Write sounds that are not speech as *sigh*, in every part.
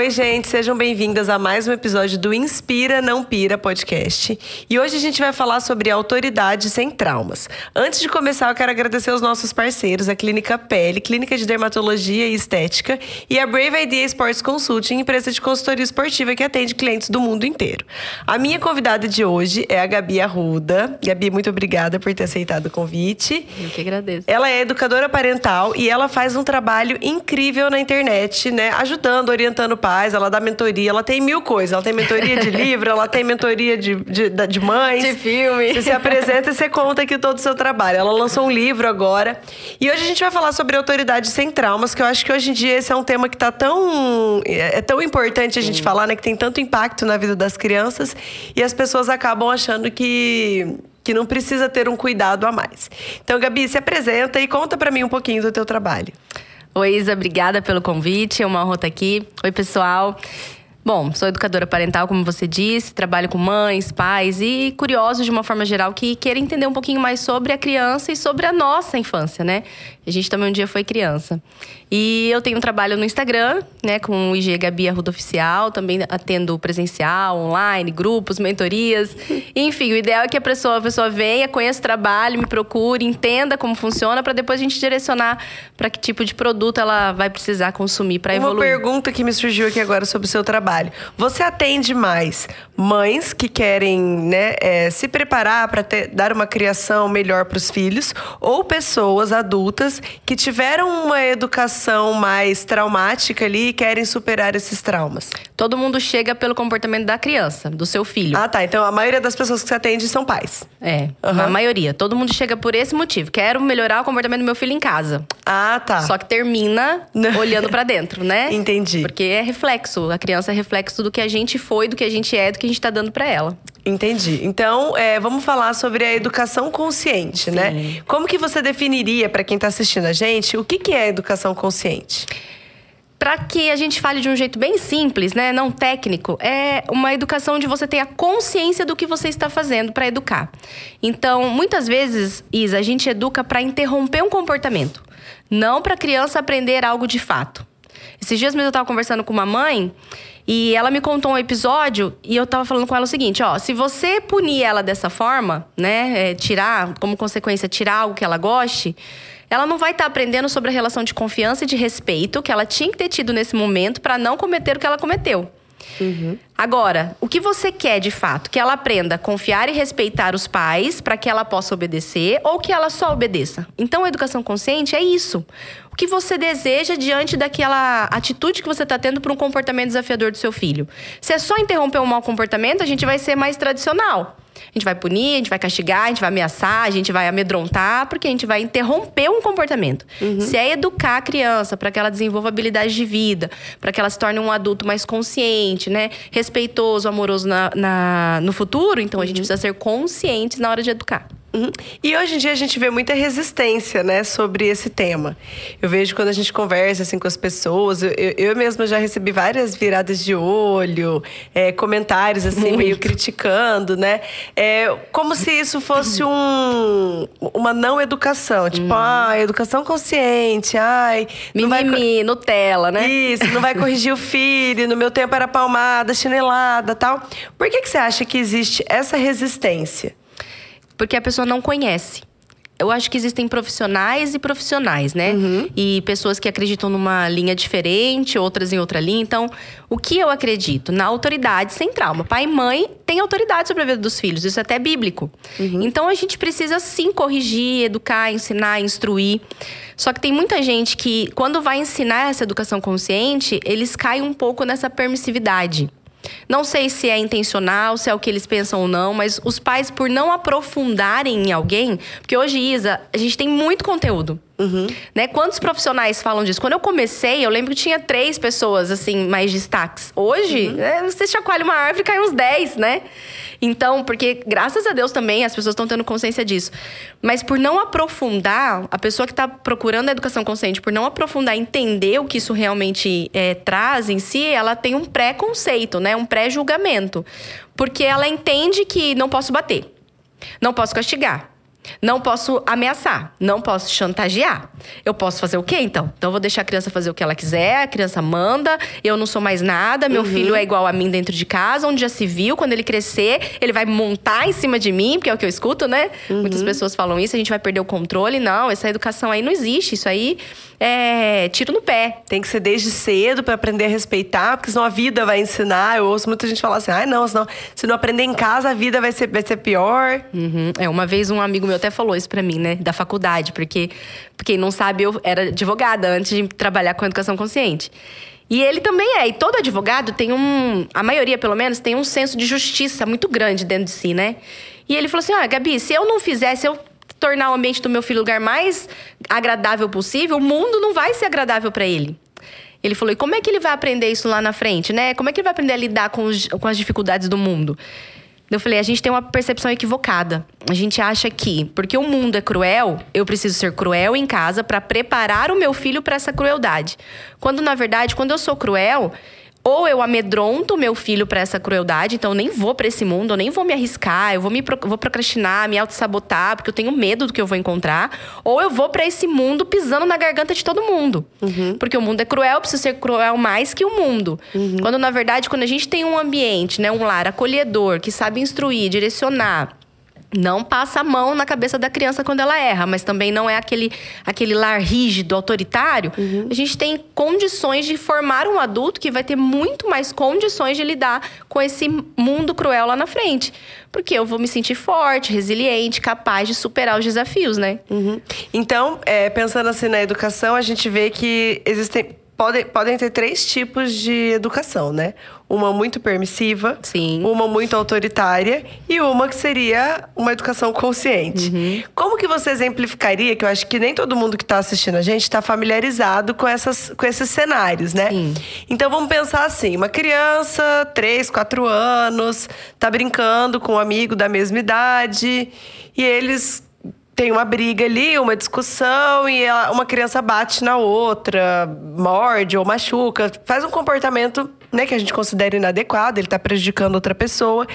Oi, gente, sejam bem-vindas a mais um episódio do Inspira Não Pira podcast. E hoje a gente vai falar sobre autoridade sem traumas. Antes de começar, eu quero agradecer aos nossos parceiros, a Clínica Pele, Clínica de Dermatologia e Estética, e a Brave Idea Sports Consulting, empresa de consultoria esportiva que atende clientes do mundo inteiro. A minha convidada de hoje é a Gabi Arruda. Gabi, muito obrigada por ter aceitado o convite. Eu que agradeço. Ela é educadora parental e ela faz um trabalho incrível na internet, né? Ajudando, orientando pais, ela dá mentoria, ela tem mil coisas. Ela tem mentoria de *laughs* livro, ela tem mentoria de, de, de mães. De filme. Você se apresenta e você conta aqui todo o seu trabalho. Ela lançou um livro agora. E hoje a gente vai falar sobre autoridade sem traumas, que eu acho que hoje em dia esse é um tema que tá tão. É tão importante a gente Sim. falar, né? Que tem tanto impacto na vida das crianças. E as pessoas acabam achando que que não precisa ter um cuidado a mais. Então, Gabi, se apresenta e conta para mim um pouquinho do teu trabalho. Oi, Isa, obrigada pelo convite. É uma honra aqui. Oi, pessoal. Bom, sou educadora parental, como você disse, trabalho com mães, pais e curiosos de uma forma geral que querem entender um pouquinho mais sobre a criança e sobre a nossa infância, né? A gente também um dia foi criança. E eu tenho um trabalho no Instagram, né, com o IG Gabi Arruda Oficial, também atendo presencial, online, grupos, mentorias. *laughs* Enfim, o ideal é que a pessoa, a pessoa venha, conheça o trabalho, me procure, entenda como funciona, para depois a gente direcionar para que tipo de produto ela vai precisar consumir para evoluir. Uma pergunta que me surgiu aqui agora sobre o seu trabalho. Você atende mais mães que querem né, é, se preparar para dar uma criação melhor para os filhos ou pessoas adultas que tiveram uma educação mais traumática ali e querem superar esses traumas? Todo mundo chega pelo comportamento da criança, do seu filho. Ah, tá. Então a maioria das pessoas que você atende são pais. É, uhum. a maioria. Todo mundo chega por esse motivo. Quero melhorar o comportamento do meu filho em casa. Ah, tá. Só que termina *laughs* olhando para dentro, né? Entendi. Porque é reflexo. A criança é reflexo do que a gente foi, do que a gente é, do que a gente tá dando para ela. Entendi. Então, é, vamos falar sobre a educação consciente, né? Sim. né? Como que você definiria para quem está assistindo a gente o que, que é educação consciente? Para que a gente fale de um jeito bem simples, né, não técnico, é uma educação onde você tem a consciência do que você está fazendo para educar. Então, muitas vezes, Isa, a gente educa para interromper um comportamento, não para a criança aprender algo de fato. Esses dias mesmo eu estava conversando com uma mãe e ela me contou um episódio e eu tava falando com ela o seguinte: ó, se você punir ela dessa forma, né, é, tirar, como consequência, tirar algo que ela goste, ela não vai estar tá aprendendo sobre a relação de confiança e de respeito que ela tinha que ter tido nesse momento para não cometer o que ela cometeu. Uhum. Agora, o que você quer de fato? Que ela aprenda a confiar e respeitar os pais para que ela possa obedecer ou que ela só obedeça? Então, a educação consciente é isso. O que você deseja diante daquela atitude que você está tendo para um comportamento desafiador do seu filho? Se é só interromper um mau comportamento, a gente vai ser mais tradicional. A gente vai punir, a gente vai castigar, a gente vai ameaçar, a gente vai amedrontar, porque a gente vai interromper um comportamento. Uhum. Se é educar a criança para que ela desenvolva habilidades de vida, para que ela se torne um adulto mais consciente, né? Respeitoso, amoroso na, na no futuro, então a gente uhum. precisa ser conscientes na hora de educar. Uhum. E hoje em dia a gente vê muita resistência, né, sobre esse tema. Eu vejo quando a gente conversa assim com as pessoas, eu, eu mesma já recebi várias viradas de olho, é, comentários assim Muito. meio criticando, né, é, como se isso fosse um, uma não educação, tipo, hum. ah, educação consciente, ai, mimimi, vai... Nutella, né? Isso, não vai corrigir o filho. No meu tempo era palmada, chinelada, tal. Por que que você acha que existe essa resistência? Porque a pessoa não conhece. Eu acho que existem profissionais e profissionais, né? Uhum. E pessoas que acreditam numa linha diferente, outras em outra linha. Então, o que eu acredito? Na autoridade sem trauma. Pai e mãe têm autoridade sobre a vida dos filhos, isso é até bíblico. Uhum. Então, a gente precisa sim corrigir, educar, ensinar, instruir. Só que tem muita gente que, quando vai ensinar essa educação consciente, eles caem um pouco nessa permissividade. Não sei se é intencional, se é o que eles pensam ou não, mas os pais, por não aprofundarem em alguém, porque hoje, Isa, a gente tem muito conteúdo. Uhum. Né? Quantos profissionais falam disso? Quando eu comecei, eu lembro que tinha três pessoas, assim, mais destaques. Hoje, uhum. é, você chacoalha uma árvore e cai uns dez, né? Então, porque graças a Deus também as pessoas estão tendo consciência disso. Mas por não aprofundar, a pessoa que está procurando a educação consciente, por não aprofundar, entender o que isso realmente é, traz em si, ela tem um pré-conceito, né? Um pré-julgamento. Porque ela entende que não posso bater, não posso castigar. Não posso ameaçar, não posso chantagear. Eu posso fazer o quê então? Então eu vou deixar a criança fazer o que ela quiser, a criança manda, eu não sou mais nada, meu uhum. filho é igual a mim dentro de casa, onde já se viu, quando ele crescer, ele vai montar em cima de mim, porque é o que eu escuto, né? Uhum. Muitas pessoas falam isso, a gente vai perder o controle. Não, essa educação aí não existe. Isso aí é tiro no pé. Tem que ser desde cedo para aprender a respeitar, porque senão a vida vai ensinar. Eu ouço muita gente falar assim: ah, não, senão, se não aprender em casa, a vida vai ser, vai ser pior. Uhum. É, uma vez um amigo meu até falou isso para mim, né, da faculdade, porque, quem não sabe, eu era advogada antes de trabalhar com educação consciente. E ele também é. E todo advogado tem um. A maioria, pelo menos, tem um senso de justiça muito grande dentro de si, né? E ele falou assim: ah, Gabi, se eu não fizesse, eu tornar o ambiente do meu filho o lugar mais agradável possível, o mundo não vai ser agradável para ele. Ele falou: e como é que ele vai aprender isso lá na frente, né? Como é que ele vai aprender a lidar com, os, com as dificuldades do mundo? Eu falei, a gente tem uma percepção equivocada. A gente acha que, porque o mundo é cruel, eu preciso ser cruel em casa para preparar o meu filho para essa crueldade. Quando na verdade, quando eu sou cruel, ou eu amedronto meu filho para essa crueldade, então eu nem vou para esse mundo, eu nem vou me arriscar, eu vou me vou procrastinar, me auto-sabotar, porque eu tenho medo do que eu vou encontrar, ou eu vou para esse mundo pisando na garganta de todo mundo. Uhum. Porque o mundo é cruel, eu preciso ser cruel mais que o mundo. Uhum. Quando na verdade, quando a gente tem um ambiente, né, um lar acolhedor, que sabe instruir, direcionar, não passa a mão na cabeça da criança quando ela erra, mas também não é aquele, aquele lar rígido, autoritário. Uhum. A gente tem condições de formar um adulto que vai ter muito mais condições de lidar com esse mundo cruel lá na frente. Porque eu vou me sentir forte, resiliente, capaz de superar os desafios, né? Uhum. Então, é, pensando assim na educação, a gente vê que existem podem, podem ter três tipos de educação, né? Uma muito permissiva, Sim. uma muito autoritária e uma que seria uma educação consciente. Uhum. Como que você exemplificaria, que eu acho que nem todo mundo que está assistindo a gente está familiarizado com, essas, com esses cenários, né? Sim. Então vamos pensar assim: uma criança, três, quatro anos, tá brincando com um amigo da mesma idade e eles tem uma briga ali, uma discussão e ela, uma criança bate na outra, morde ou machuca, faz um comportamento né, que a gente considera inadequado, ele está prejudicando outra pessoa.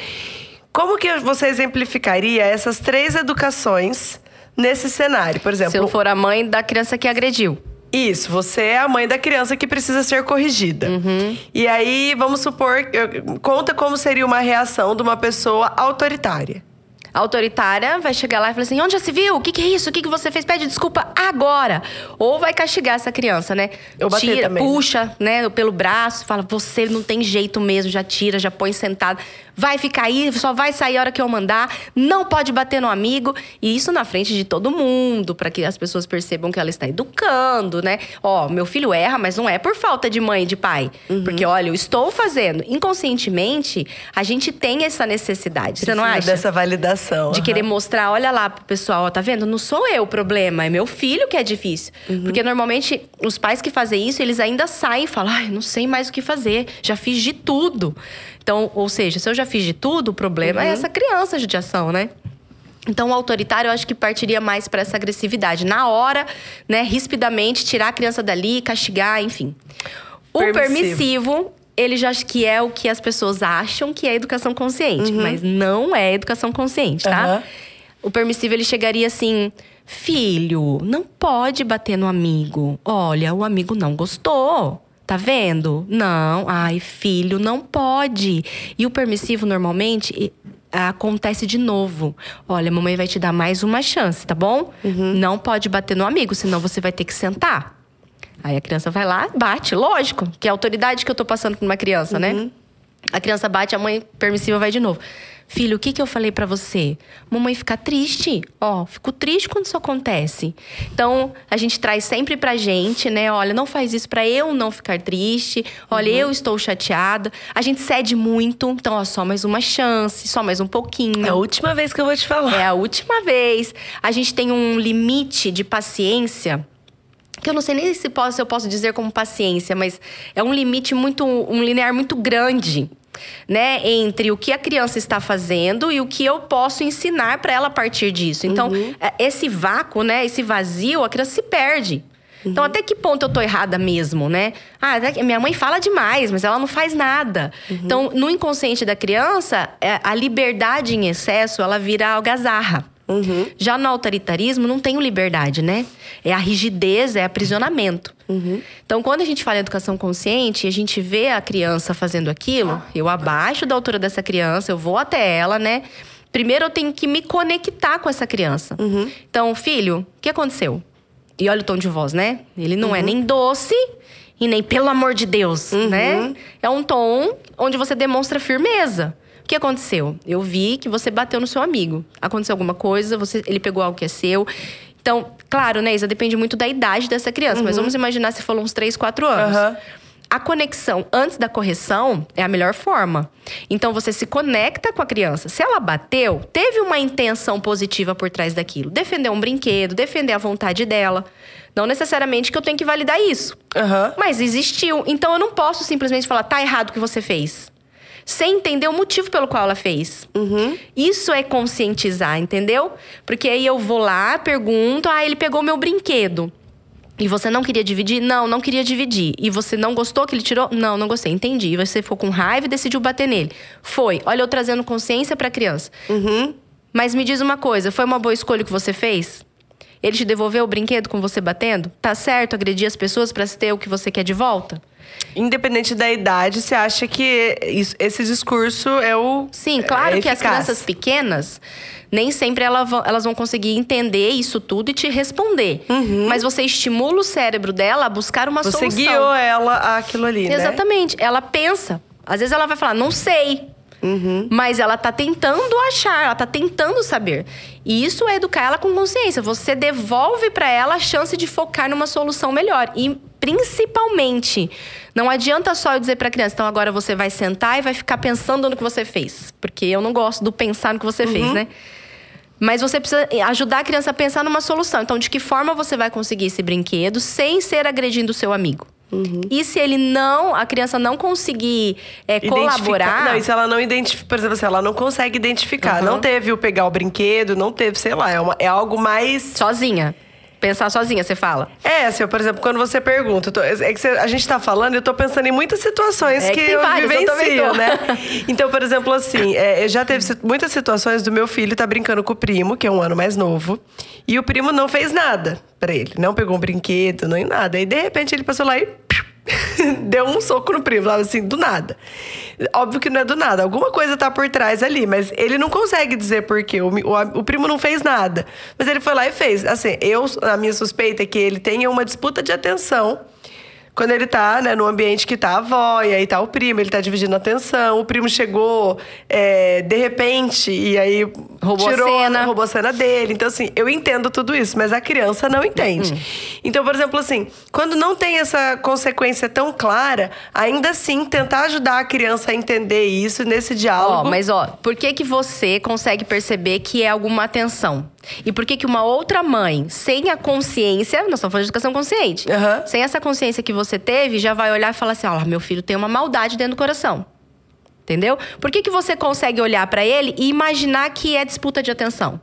Como que você exemplificaria essas três educações nesse cenário? Por exemplo, se eu for a mãe da criança que agrediu. Isso, você é a mãe da criança que precisa ser corrigida. Uhum. E aí, vamos supor, conta como seria uma reação de uma pessoa autoritária autoritária vai chegar lá e falar assim: onde já se viu? O que, que é isso? O que, que você fez? Pede desculpa agora. Ou vai castigar essa criança, né? Eu tira, também. puxa, né, pelo braço, fala: você não tem jeito mesmo, já tira, já põe sentado vai ficar aí, só vai sair a hora que eu mandar, não pode bater no amigo. E isso na frente de todo mundo, para que as pessoas percebam que ela está educando, né? Ó, meu filho erra, mas não é por falta de mãe e de pai. Uhum. Porque, olha, eu estou fazendo. Inconscientemente, a gente tem essa necessidade. Você não acha? Dessa validação. De uhum. querer mostrar, olha lá pro pessoal, ó, tá vendo? Não sou eu o problema, é meu filho que é difícil. Uhum. Porque normalmente os pais que fazem isso, eles ainda saem e falam: ai, não sei mais o que fazer, já fiz de tudo. Então, ou seja, se eu já fiz de tudo, o problema é uhum. é essa criança de ação, né? Então, o autoritário, eu acho que partiria mais para essa agressividade. Na hora, né, rispidamente, tirar a criança dali, castigar, enfim. O permissivo, permissivo ele já acho que é o que as pessoas acham que é educação consciente, uhum. mas não é educação consciente, tá? Uhum. O permissivo, ele chegaria assim: filho, não pode bater no amigo. Olha, o amigo não gostou. Tá vendo? Não. Ai, filho, não pode. E o permissivo, normalmente, acontece de novo. Olha, mamãe vai te dar mais uma chance, tá bom? Uhum. Não pode bater no amigo, senão você vai ter que sentar. Aí a criança vai lá, bate, lógico, que é a autoridade que eu tô passando pra uma criança, né? uhum. né? A criança bate, a mãe permissiva vai de novo. Filho, o que, que eu falei para você? Mamãe fica triste. Ó, oh, fico triste quando isso acontece. Então, a gente traz sempre pra gente, né? Olha, não faz isso para eu não ficar triste. Olha, uhum. eu estou chateada. A gente cede muito. Então, ó, só mais uma chance, só mais um pouquinho. É a última vez que eu vou te falar. É a última vez. A gente tem um limite de paciência que eu não sei nem se, posso, se eu posso dizer como paciência, mas é um limite muito, um linear muito grande né, entre o que a criança está fazendo e o que eu posso ensinar para ela a partir disso. Então, uhum. É, esse vácuo, né, esse vazio, a criança se perde. Então, uhum. Então, até que ponto eu tô errada mesmo, né? Ah, minha mãe fala demais, mas ela não faz nada. Uhum. Então, no inconsciente da criança, é, a liberdade em excesso, ela vira algazarra. Uhum. Já no autoritarismo não tem liberdade, né? É a rigidez, é aprisionamento. Uhum. Então, quando a gente fala em educação consciente, a gente vê a criança fazendo aquilo, eu abaixo da altura dessa criança, eu vou até ela, né? Primeiro eu tenho que me conectar com essa criança. Uhum. Então, filho, o que aconteceu? E olha o tom de voz, né? Ele não é uhum. nem doce e nem pelo amor de Deus, uhum. né? É um tom onde você demonstra firmeza. O que aconteceu? Eu vi que você bateu no seu amigo. Aconteceu alguma coisa, você, ele pegou algo que é seu. Então, claro, né, Isa, depende muito da idade dessa criança. Uhum. Mas vamos imaginar se falou uns 3, 4 anos. Uhum. A conexão antes da correção é a melhor forma. Então você se conecta com a criança. Se ela bateu, teve uma intenção positiva por trás daquilo. Defender um brinquedo, defender a vontade dela. Não necessariamente que eu tenho que validar isso. Uhum. Mas existiu. Então eu não posso simplesmente falar, tá errado o que você fez sem entender o motivo pelo qual ela fez. Uhum. Isso é conscientizar, entendeu? Porque aí eu vou lá, pergunto, ah, ele pegou meu brinquedo. E você não queria dividir? Não, não queria dividir. E você não gostou que ele tirou? Não, não gostei. Entendi. E você ficou com raiva e decidiu bater nele. Foi. Olha, eu trazendo consciência pra criança. Uhum. Mas me diz uma coisa: foi uma boa escolha que você fez? Ele te devolveu o brinquedo com você batendo? Tá certo agredir as pessoas para ter o que você quer de volta? Independente da idade, você acha que isso, esse discurso é o. Sim, claro é que as crianças pequenas nem sempre elas vão, conseguir entender isso tudo e te responder. Uhum. Mas você estimula o cérebro dela a buscar uma você solução. Você guiou ela àquilo ali, né? Exatamente. Ela pensa. Às vezes ela vai falar, não sei. Uhum. Mas ela tá tentando achar, ela tá tentando saber. E isso é educar ela com consciência. Você devolve para ela a chance de focar numa solução melhor. E principalmente, não adianta só eu dizer para a criança, então agora você vai sentar e vai ficar pensando no que você fez, porque eu não gosto do pensar no que você uhum. fez, né? Mas você precisa ajudar a criança a pensar numa solução. Então, de que forma você vai conseguir esse brinquedo sem ser agredindo o seu amigo? Uhum. E se ele não, a criança não conseguir é, colaborar. Não, e se ela não identifica, por exemplo, se ela não consegue identificar, uhum. não teve o pegar o brinquedo, não teve, sei lá, é, uma, é algo mais. Sozinha pensar sozinha, você fala? É, assim, por exemplo, quando você pergunta, tô, é que você, a gente tá falando, eu tô pensando em muitas situações é que, que eu várias, vivencio, eu né? *laughs* Então, por exemplo, assim, é, já teve muitas situações do meu filho tá brincando com o primo, que é um ano mais novo, e o primo não fez nada para ele, não pegou um brinquedo, nem nada. E de repente ele passou lá e *laughs* deu um soco no primo, assim, do nada. Óbvio que não é do nada, alguma coisa tá por trás ali, mas ele não consegue dizer por quê. O, o, o, primo não fez nada. Mas ele foi lá e fez. Assim, eu, a minha suspeita é que ele tenha uma disputa de atenção quando ele tá, né, no ambiente que tá a avó, e aí tá o primo, ele tá dividindo a atenção, o primo chegou é, de repente, e aí roubou tirou, a cena. roubou a cena dele. Então, assim, eu entendo tudo isso, mas a criança não entende. Uhum. Então, por exemplo, assim, quando não tem essa consequência tão clara, ainda assim, tentar ajudar a criança a entender isso nesse diálogo. Ó, mas ó, por que que você consegue perceber que é alguma atenção? E por que que uma outra mãe, sem a consciência, nós estamos falando de educação consciente, uhum. sem essa consciência que você teve, já vai olhar e falar assim: ó, oh, meu filho tem uma maldade dentro do coração. Entendeu? Por que, que você consegue olhar para ele e imaginar que é disputa de atenção?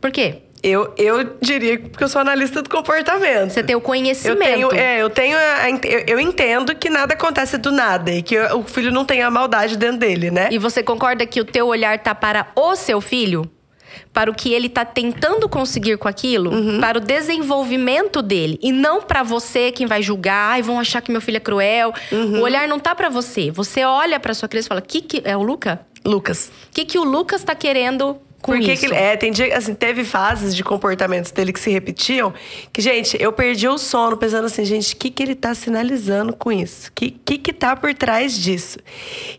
Por quê? Eu, eu diria que eu sou analista do comportamento. Você tem o conhecimento. Eu tenho, é, eu tenho. A, eu, eu, entendo que nada acontece do nada e que o filho não tem a maldade dentro dele, né? E você concorda que o teu olhar tá para o seu filho? Para o que ele está tentando conseguir com aquilo, uhum. para o desenvolvimento dele e não para você quem vai julgar, e vão achar que meu filho é cruel. Uhum. O olhar não tá para você. Você olha para sua criança e fala: "Que que é o Luca? Lucas. O que que o Lucas está querendo com Porque isso. Que, é, tem dia, assim, teve fases de comportamentos dele que se repetiam, que, gente, eu perdi o sono pensando assim, gente, o que, que ele tá sinalizando com isso? O que, que que tá por trás disso?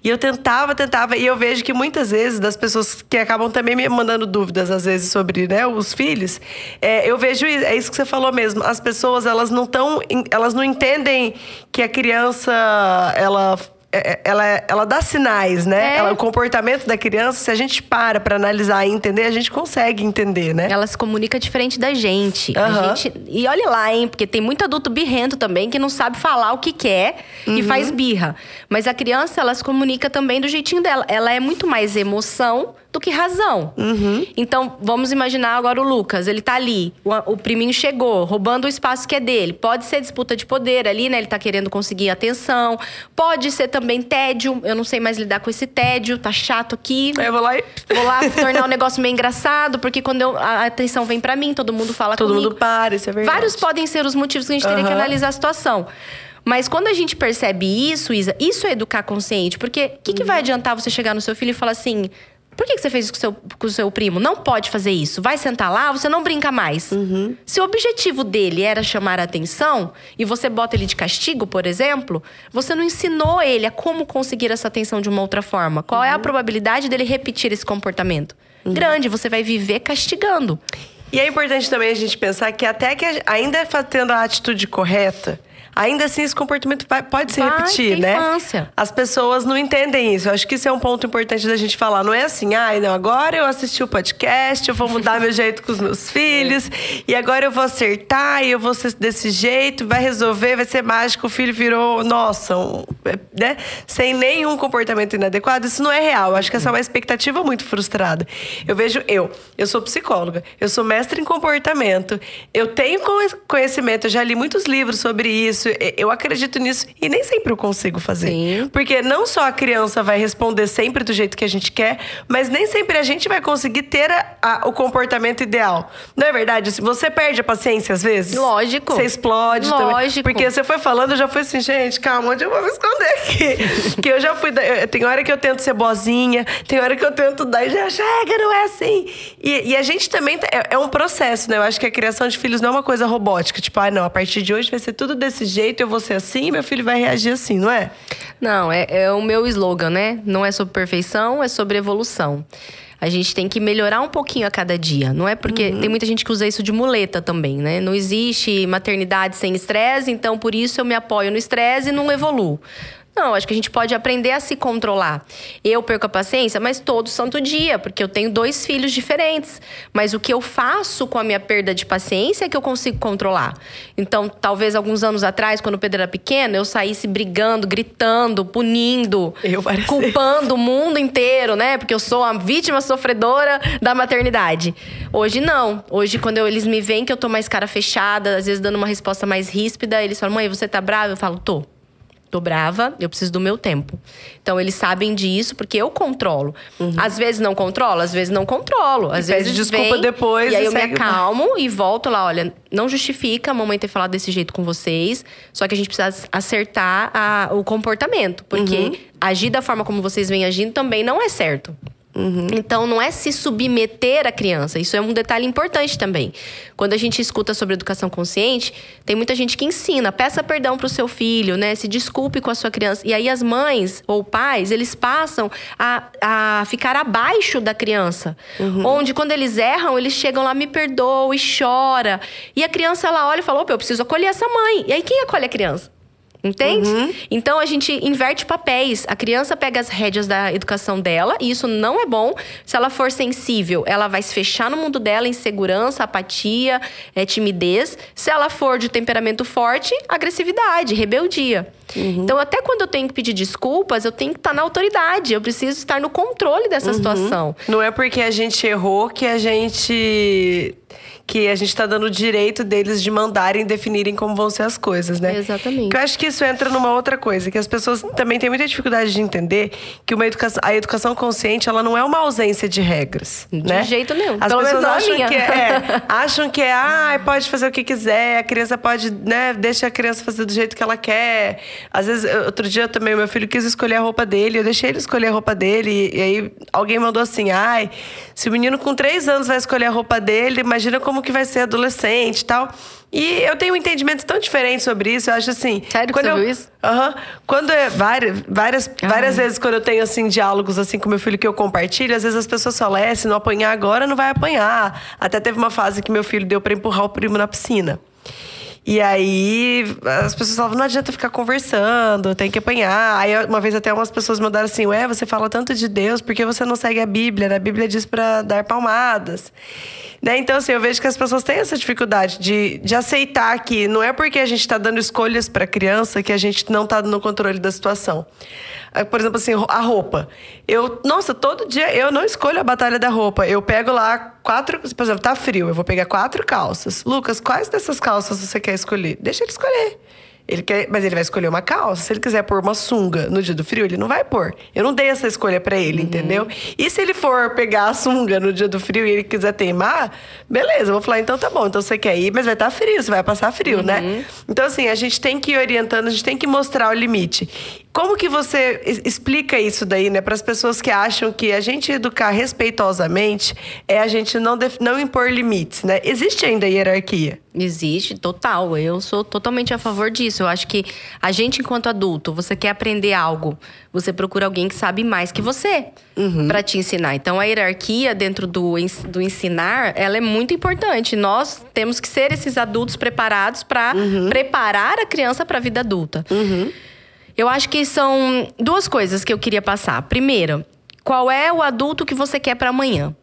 E eu tentava, tentava, e eu vejo que muitas vezes, das pessoas que acabam também me mandando dúvidas, às vezes, sobre né, os filhos, é, eu vejo, é isso que você falou mesmo, as pessoas, elas não estão, elas não entendem que a criança, ela ela, ela dá sinais, né? É. Ela, o comportamento da criança, se a gente para para analisar e entender, a gente consegue entender, né? Ela se comunica diferente da gente. Uhum. gente. E olha lá, hein? Porque tem muito adulto birrento também que não sabe falar o que quer uhum. e faz birra. Mas a criança, ela se comunica também do jeitinho dela. Ela é muito mais emoção do que razão. Uhum. Então, vamos imaginar agora o Lucas. Ele tá ali, o, o priminho chegou, roubando o espaço que é dele. Pode ser disputa de poder ali, né? Ele tá querendo conseguir atenção. Pode ser também tédio. Eu não sei mais lidar com esse tédio, tá chato aqui. Aí eu vou lá e. Vou lá tornar o negócio meio engraçado, porque quando eu- a atenção vem pra mim, todo mundo fala Todo comigo. mundo para, isso é verdade. Vários podem ser os motivos que a gente teria que analisar a situação. Mas quando a gente percebe isso, Isa, isso é educar consciente. Porque o que, que Uhum. vai adiantar você chegar no seu filho e falar assim: por que, que você fez isso com o, seu, com o seu primo? Não pode fazer isso. Vai sentar lá, você não brinca mais. Uhum. Se o objetivo dele era chamar a atenção e você bota ele de castigo, por exemplo, você não ensinou ele a como conseguir essa atenção de uma outra forma. Qual é Uhum. a probabilidade dele repetir esse comportamento? Grande, você vai viver castigando. E é importante também a gente pensar que até que ainda tendo a atitude correta, ainda assim esse comportamento vai- pode se Vai, repetir, né? infância. As pessoas não entendem isso. Eu acho que isso é um ponto importante da gente falar. Não é assim, ai, não, agora eu assisti o podcast, eu vou mudar meu *laughs* jeito com os meus filhos, e agora eu vou acertar, e eu vou ser desse jeito, vai resolver, vai ser mágico, o filho virou, nossa, um, né? Sem nenhum comportamento inadequado. Isso não é real. Eu acho que essa é uma expectativa muito frustrada. Eu vejo eu, eu sou psicóloga, eu sou mestre em comportamento, eu tenho conhe- conhecimento, eu já li muitos livros sobre isso, e- eu acredito nisso e nem sempre eu consigo fazer. Sim. Porque não só a criança vai responder sempre do jeito que a gente quer, mas nem sempre a gente vai conseguir ter a- a- o comportamento ideal. Não é verdade? Você perde a paciência às vezes? Lógico. Você explode também. Lógico. Porque você foi falando, eu já fui assim, gente, calma, onde eu vou me esconder aqui? *laughs* que eu já fui. Tem hora que eu tento ser boazinha, tem hora que eu tento dar e já chega, não é assim. E, e a gente também. tá- É, é um processo, né? Eu acho que a criação de filhos não é uma coisa robótica. Tipo, ah, não, a partir de hoje vai ser tudo desse jeito, eu vou ser assim, meu filho vai reagir assim, não é? Não, é, é o meu slogan, né? Não é sobre perfeição, é sobre evolução. A gente tem que melhorar um pouquinho a cada dia. Não é porque tem muita gente que usa isso de muleta também, né? Não existe maternidade sem estresse, então por isso eu me apoio no estresse e não evoluo. Não, acho que a gente pode aprender a se controlar. Eu perco a paciência, mas todo santo dia, porque eu tenho dois filhos diferentes. Mas o que eu faço com a minha perda de paciência é que eu consigo controlar. Então, talvez alguns anos atrás, quando o Pedro era pequeno, eu saísse brigando, gritando, punindo, culpando o mundo inteiro, né? Porque eu sou a vítima sofredora da maternidade. Hoje não. Hoje, quando eu- eles me veem que eu tô mais cara fechada, às vezes dando uma resposta mais ríspida, eles falam: mãe, você tá brava? Eu falo: tô. Tô brava, eu preciso do meu tempo. Então, eles sabem disso porque eu controlo. Às vezes não controlo, às vezes não controlo. Às Uhum. pede vezes desculpa vem, depois E aí e eu me acalmo e volto lá. Olha, não justifica a mamãe ter falado desse jeito com vocês. Só que a gente precisa acertar a- o comportamento. Porque Uhum. agir da forma como vocês vêm agindo também não é certo. Então, não é se submeter à criança. Isso é um detalhe importante também. Quando a gente escuta sobre educação consciente, tem muita gente que ensina, peça perdão para o seu filho, né? Se desculpe com a sua criança. E aí as mães ou pais, eles passam a, a ficar abaixo da criança. Onde, quando eles erram, eles chegam lá, me perdoa e chora. E a criança, ela olha e fala, opa, eu preciso acolher essa mãe. E aí, quem acolhe a criança? Entende? Então a gente inverte papéis. A criança pega as rédeas da educação dela, e isso não é bom. Se ela for sensível, ela vai se fechar no mundo dela, insegurança, apatia, é, timidez. Se ela for de temperamento forte, agressividade, rebeldia. Então, até quando eu tenho que pedir desculpas, eu tenho que estar na autoridade. Eu preciso estar no controle dessa situação. Não é porque a gente errou que a gente que a gente tá dando o direito deles de mandarem definirem como vão ser as coisas, né? Exatamente. Que eu acho que isso entra numa outra coisa, que as pessoas também têm muita dificuldade de entender que uma educação, a educação consciente, ela não é uma ausência de regras, De né? jeito nenhum. As Pelo pessoas não a *laughs* acham que é, acham que é, ah, pode fazer o que quiser, a criança pode, né, deixa a criança fazer do jeito que ela quer. Às vezes, outro dia também, meu filho quis escolher a roupa dele, eu deixei ele escolher a roupa dele, e aí alguém mandou assim, ai, se o menino com três anos vai escolher a roupa dele, imagina como que vai ser adolescente e tal. E eu tenho um entendimento tão diferente sobre isso, eu acho assim... Sério quando eu, isso? Aham. Quando é várias, várias, várias vezes quando eu tenho assim diálogos assim com meu filho que eu compartilho, às vezes as pessoas falam, é, se não apanhar agora, não vai apanhar. Até teve uma fase que meu filho deu pra empurrar o primo na piscina. E aí as pessoas falavam, não adianta ficar conversando, tem que apanhar. Aí uma vez até umas pessoas mandaram assim, ué, você fala tanto de Deus, por que você não segue a Bíblia? A Bíblia diz para dar palmadas. Né? Então, assim, eu vejo que as pessoas têm essa dificuldade de, de aceitar que não é porque a gente está dando escolhas para criança que a gente não está no controle da situação. Ah, por exemplo, assim, a roupa. Eu, nossa, todo dia eu não escolho a batalha da roupa. Eu pego lá quatro, por exemplo, tá frio, eu vou pegar quatro calças. Lucas, quais dessas calças você quer escolher? Deixa ele escolher. Ele quer, mas ele vai escolher uma calça. Se ele quiser pôr uma sunga no dia do frio, ele não vai pôr. Eu não dei essa escolha para ele, uhum. entendeu? E se ele for pegar a sunga no dia do frio e ele quiser teimar, beleza, eu vou falar, então tá bom, então você quer ir, mas vai estar tá frio, você vai passar frio, né? uhum. né? Então, assim, a gente tem que ir orientando, a gente tem que mostrar o limite. Como que você explica isso daí, né, para as pessoas que acham que a gente educar respeitosamente é a gente não, não impor limites, né? Existe ainda hierarquia? Existe, total. Eu sou totalmente a favor disso. Eu acho que a gente, enquanto adulto, você quer aprender algo, você procura alguém que sabe mais que você uhum. para te ensinar. Então, a hierarquia dentro do, do ensinar, ela é muito importante. Nós temos que ser esses adultos preparados para uhum. preparar a criança para a vida adulta. Uhum. Eu acho que são duas coisas que eu queria passar. Primeiro, qual é o adulto que você quer para amanhã?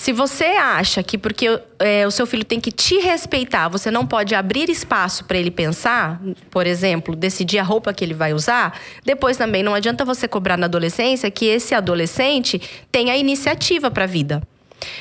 Se você acha que porque é, o seu filho tem que te respeitar, você não pode abrir espaço para ele pensar, por exemplo, decidir a roupa que ele vai usar, depois também não adianta você cobrar na adolescência que esse adolescente tenha iniciativa para a vida.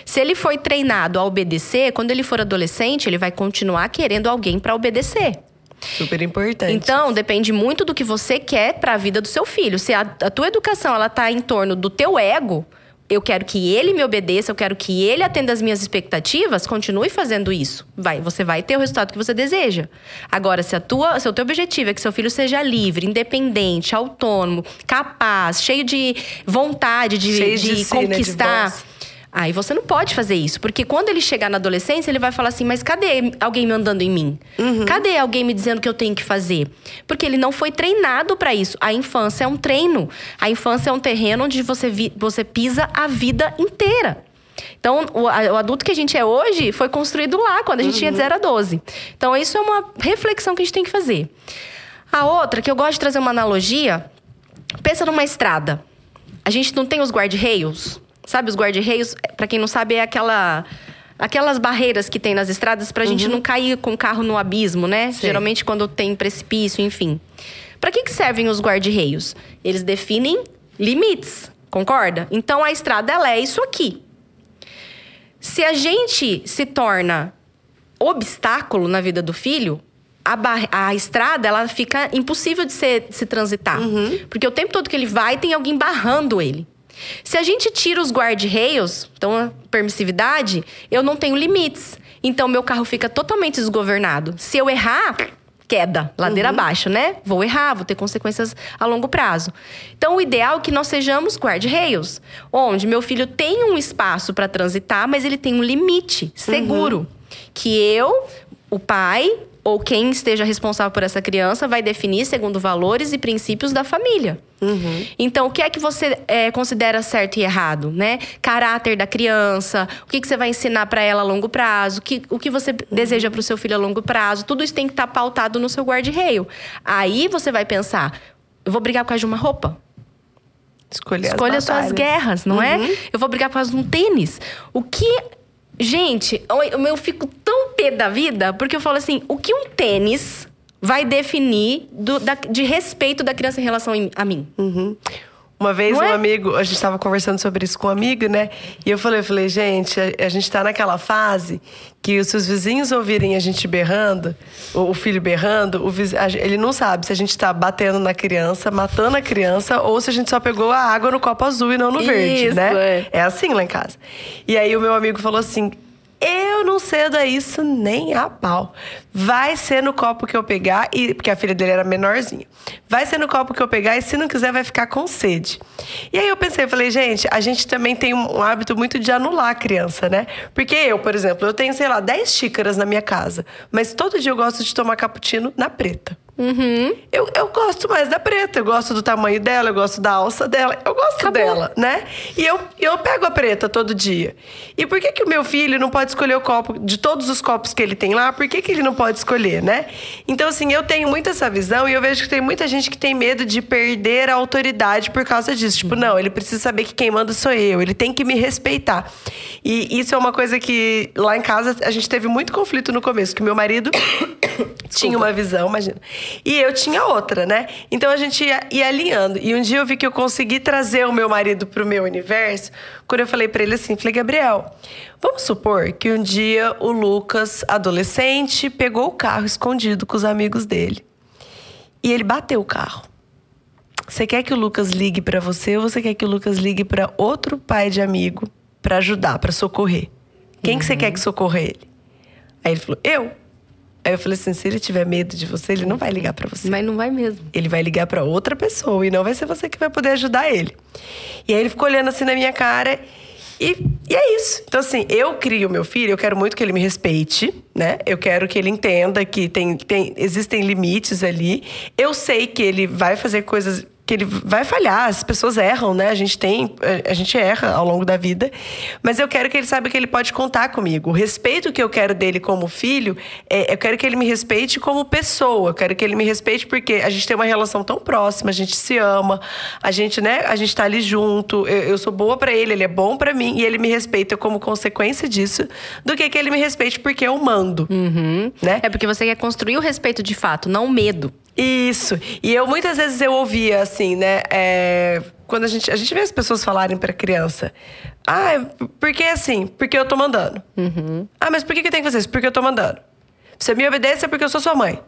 Se ele foi treinado a obedecer, quando ele for adolescente, ele vai continuar querendo alguém para obedecer. Super importante. Então, depende muito do que você quer para a vida do seu filho. Se a, a tua educação ela tá em torno do teu ego, eu quero que ele me obedeça, eu quero que ele atenda as minhas expectativas, continue fazendo isso. Vai, você vai ter o resultado que você deseja. Agora, se a tua, se o teu objetivo é que seu filho seja livre, independente, autônomo, capaz, cheio de vontade de, de, de si, conquistar, né, de Aí você não pode fazer isso, porque quando ele chegar na adolescência, ele vai falar assim: mas cadê alguém mandando em mim? Uhum. Cadê alguém me dizendo que eu tenho que fazer? Porque ele não foi treinado para isso. A infância é um treino. A infância é um terreno onde você, vi, você pisa a vida inteira. Então, o, o, adulto que a gente é hoje foi construído lá, quando a gente uhum. tinha de 0 a 12. Então, isso é uma reflexão que a gente tem que fazer. A outra, que eu gosto de trazer uma analogia, pensa numa estrada. A gente não tem os guarda-reios? Sabe, os guarda-reios, para quem não sabe, é aquela aquelas barreiras que tem nas estradas pra uhum. gente não cair com o carro no abismo, né? Sim. Geralmente quando tem precipício, enfim. Para que, que servem os guarda-reios? Eles definem limites, concorda? Então a estrada ela é isso aqui. Se a gente se torna obstáculo na vida do filho, a, a estrada ela fica impossível de, ser, de se transitar. Uhum. Porque o tempo todo que ele vai, tem alguém barrando ele. Se a gente tira os guarda-reios, então a permissividade, eu não tenho limites. Então meu carro fica totalmente desgovernado. Se eu errar, queda, ladeira uhum. abaixo, né? Vou errar, vou ter consequências a longo prazo. Então, o ideal é que nós sejamos guarda-reios, onde meu filho tem um espaço para transitar, mas ele tem um limite seguro. Uhum. Que eu, o pai, ou quem esteja responsável por essa criança vai definir segundo valores e princípios da família. Uhum. Então, o que é que você é, considera certo e errado, né? Caráter da criança, o que, que você vai ensinar para ela a longo prazo, o que, o que você uhum. deseja para o seu filho a longo prazo, tudo isso tem que estar tá pautado no seu guarda-reio. Aí você vai pensar, eu vou brigar por causa de uma roupa? Escolha as suas guerras, não é? uhum. é? Eu vou brigar por causa de um tênis. O que Gente, eu, eu fico tão pé da vida, porque eu falo assim: o que um tênis vai definir do, da, de respeito da criança em relação a mim? Uhum. Uma vez Não um é? amigo, a gente estava conversando sobre isso com um amigo, né? E eu falei, eu falei, gente, a, a gente está naquela fase que se os vizinhos ouvirem a gente berrando, o, o filho berrando, o viz, a, ele não sabe se a gente está batendo na criança, matando a criança, ou se a gente só pegou a água no copo azul e não no verde, isso, né? É. é assim lá em casa. E aí o meu amigo falou assim: eu não cedo a isso nem a pau. Vai ser no copo que eu pegar, e porque a filha dele era menorzinha. Vai ser no copo que eu pegar e se não quiser vai ficar com sede. E aí eu pensei, eu falei, gente, a gente também tem um hábito muito de anular a criança, né? Porque eu, por exemplo, eu tenho, sei lá, 10 xícaras na minha casa, mas todo dia eu gosto de tomar cappuccino na preta. Uhum. Eu, eu gosto mais da preta, eu gosto do tamanho dela, eu gosto da alça dela, eu gosto Acabou. dela, né? E eu, eu pego a preta todo dia. E por que que o meu filho não pode escolher o copo, de todos os copos que ele tem lá, por que que ele não pode escolher, né? Então, assim, eu tenho muito essa visão e eu vejo que tem muita gente que tem medo de perder a autoridade por causa disso. Tipo, não, ele precisa saber que quem manda sou eu, ele tem que me respeitar. E isso é uma coisa que lá em casa a gente teve muito conflito no começo, que meu marido *coughs* tinha uma visão, imagina. E eu tinha outra, né? Então a gente ia, ia alinhando. E um dia eu vi que eu consegui trazer o meu marido pro meu universo, quando eu falei para ele assim, falei, Gabriel, vamos supor que um dia o Lucas, adolescente, pegou o carro escondido com os amigos dele. E ele bateu o carro. Você quer que o Lucas ligue para você ou você quer que o Lucas ligue para outro pai de amigo para ajudar, para socorrer? Quem que você quer que socorra ele? Aí ele falou: "Eu". Aí eu falei assim: se ele tiver medo de você, ele não vai ligar para você. Mas não vai mesmo. Ele vai ligar para outra pessoa e não vai ser você que vai poder ajudar ele. E aí ele ficou olhando assim na minha cara e, e é isso. Então, assim, eu crio meu filho, eu quero muito que ele me respeite, né? Eu quero que ele entenda que tem, tem, existem limites ali. Eu sei que ele vai fazer coisas que ele vai falhar, as pessoas erram, né? A gente tem, a gente erra ao longo da vida, mas eu quero que ele saiba que ele pode contar comigo. O respeito que eu quero dele como filho, é, eu quero que ele me respeite como pessoa. Eu quero que ele me respeite porque a gente tem uma relação tão próxima, a gente se ama, a gente, né? A gente tá ali junto. Eu, eu sou boa para ele, ele é bom para mim e ele me respeita como consequência disso, do que que ele me respeite porque eu mando, Uhum. né? É porque você quer construir o respeito de fato, não o medo. Isso. E eu muitas vezes eu ouvia assim, né? é, quando a gente, a gente vê as pessoas falarem pra criança. Ah, por que assim? Porque eu tô mandando. Ah, mas por que, que tem que fazer isso? Porque eu tô mandando. Você me obedece é porque eu sou sua mãe.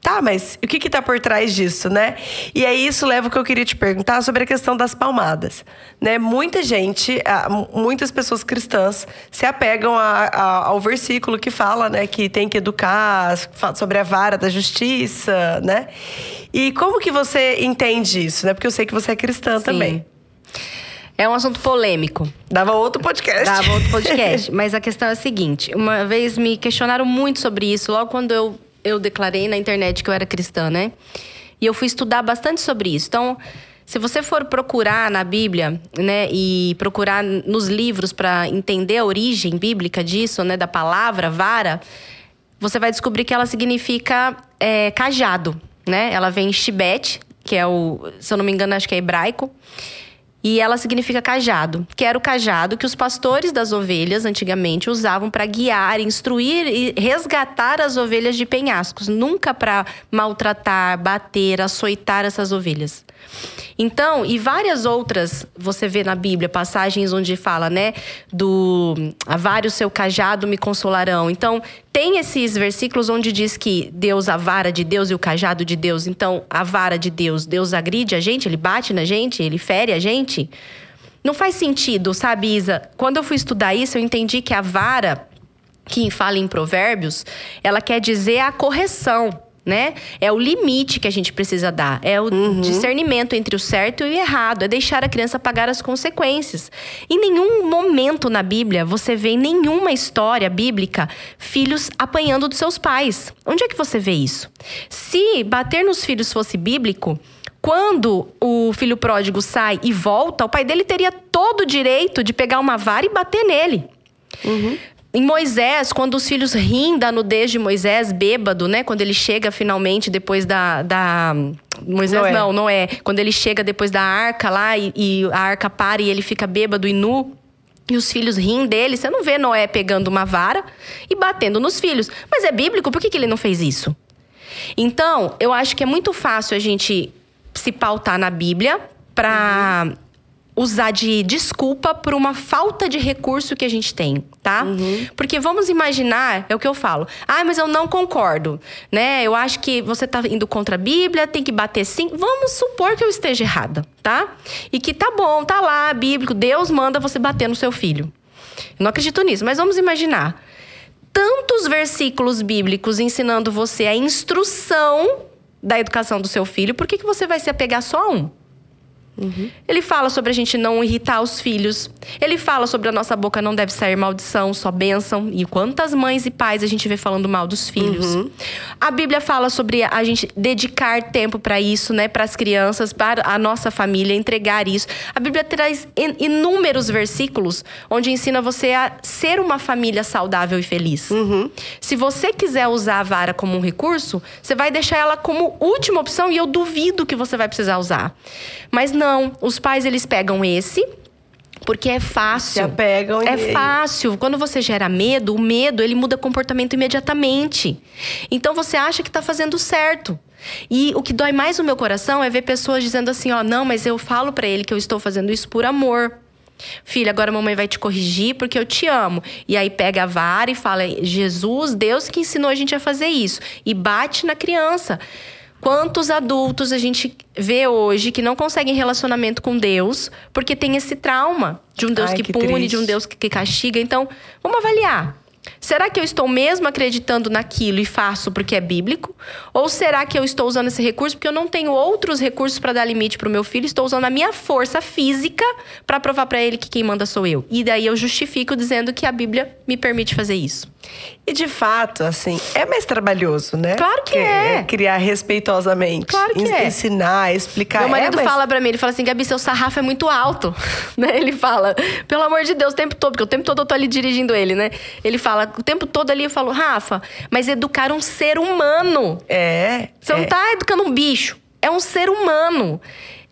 Tá, mas o que que tá por trás disso, né? E aí isso leva o que eu queria te perguntar sobre a questão das palmadas, né? Muita gente, mu- muitas pessoas cristãs se apegam a- a- ao versículo que fala, né, que tem que educar, sobre a vara da justiça, né? E como que você entende isso, né? Porque eu sei que você é cristã também. É um assunto polêmico. Dava outro podcast. Dava outro *laughs* podcast. Mas a questão é a seguinte: uma vez me questionaram muito sobre isso, logo quando eu, eu declarei na internet que eu era cristã, né? E eu fui estudar bastante sobre isso. Então, se você for procurar na Bíblia, né, e procurar nos livros para entender a origem bíblica disso, né, da palavra vara, você vai descobrir que ela significa é, cajado, né? Ela vem em Shibete, que é o, se eu não me engano, acho que é hebraico. E ela significa cajado, que era o cajado que os pastores das ovelhas antigamente usavam para guiar, instruir e resgatar as ovelhas de penhascos, nunca para maltratar, bater, açoitar essas ovelhas. Então, e várias outras, você vê na Bíblia passagens onde fala, né, do a vara o seu cajado me consolarão. Então, tem esses versículos onde diz que Deus, a vara de Deus e o cajado de Deus. Então, a vara de Deus, Deus agride a gente, ele bate na gente, ele fere a gente. Não faz sentido, sabe, Isa? Quando eu fui estudar isso, eu entendi que a vara, que fala em Provérbios, ela quer dizer a correção. Né? É o limite que a gente precisa dar. É o discernimento entre o certo e o errado. É deixar a criança pagar as consequências. Em nenhum momento na Bíblia você vê em nenhuma história bíblica filhos apanhando dos seus pais. Onde é que você vê isso? Se bater nos filhos fosse bíblico, quando o filho pródigo sai e volta, o pai dele teria todo o direito de pegar uma vara e bater nele. Em Moisés, quando os filhos riem da nudez de Moisés, bêbado, né? Quando ele chega finalmente depois da. da... Moisés Noé. não, não é. Quando ele chega depois da arca lá e, e a arca para e ele fica bêbado e nu. E os filhos riem dele. Você não vê Noé pegando uma vara e batendo nos filhos. Mas é bíblico, por que, que ele não fez isso? Então, eu acho que é muito fácil a gente se pautar na Bíblia para usar de desculpa por uma falta de recurso que a gente tem, tá? Porque vamos imaginar, é o que eu falo. Ah, mas eu não concordo, né? Eu acho que você tá indo contra a Bíblia, tem que bater sim. Vamos supor que eu esteja errada, tá? E que tá bom, tá lá, bíblico, Deus manda você bater no seu filho. Eu não acredito nisso, mas vamos imaginar tantos versículos bíblicos ensinando você a instrução da educação do seu filho, por que, que você vai se apegar só a um? Uhum. Ele fala sobre a gente não irritar os filhos. Ele fala sobre a nossa boca não deve sair maldição, só bênção. E quantas mães e pais a gente vê falando mal dos filhos. Uhum. A Bíblia fala sobre a gente dedicar tempo para isso, né? Para as crianças, para a nossa família, entregar isso. A Bíblia traz inúmeros versículos onde ensina você a ser uma família saudável e feliz. Uhum. Se você quiser usar a vara como um recurso, você vai deixar ela como última opção e eu duvido que você vai precisar usar. Mas não, os pais eles pegam esse porque é fácil. Se apegam É e... fácil. Quando você gera medo, o medo ele muda comportamento imediatamente. Então você acha que está fazendo certo. E o que dói mais no meu coração é ver pessoas dizendo assim, ó, não, mas eu falo para ele que eu estou fazendo isso por amor. Filha, agora a mamãe vai te corrigir porque eu te amo. E aí pega a vara e fala: Jesus, Deus que ensinou a gente a fazer isso. E bate na criança. Quantos adultos a gente vê hoje que não conseguem relacionamento com Deus porque tem esse trauma de um Deus Ai, que, que, pune, triste. de um Deus que, que castiga? Então, vamos avaliar. Será que eu estou mesmo acreditando naquilo e faço porque é bíblico? Ou será que eu estou usando esse recurso porque eu não tenho outros recursos para dar limite para o meu filho? Estou usando a minha força física para provar para ele que quem manda sou eu. E daí eu justifico dizendo que a Bíblia me permite fazer isso. E de fato, assim, é mais trabalhoso, né? Claro que, que é. é. Criar respeitosamente. Claro que é. Ensinar, explicar. Meu marido é, mas... fala para mim, ele fala assim, Gabi, seu sarrafo é muito alto. *laughs* né? Ele fala, pelo amor de Deus, o tempo todo, porque o tempo todo eu tô ali dirigindo ele, né? Ele fala, o tempo todo ali eu falo, Rafa, mas educar um ser humano. É. Você é. não tá educando um bicho. É um ser humano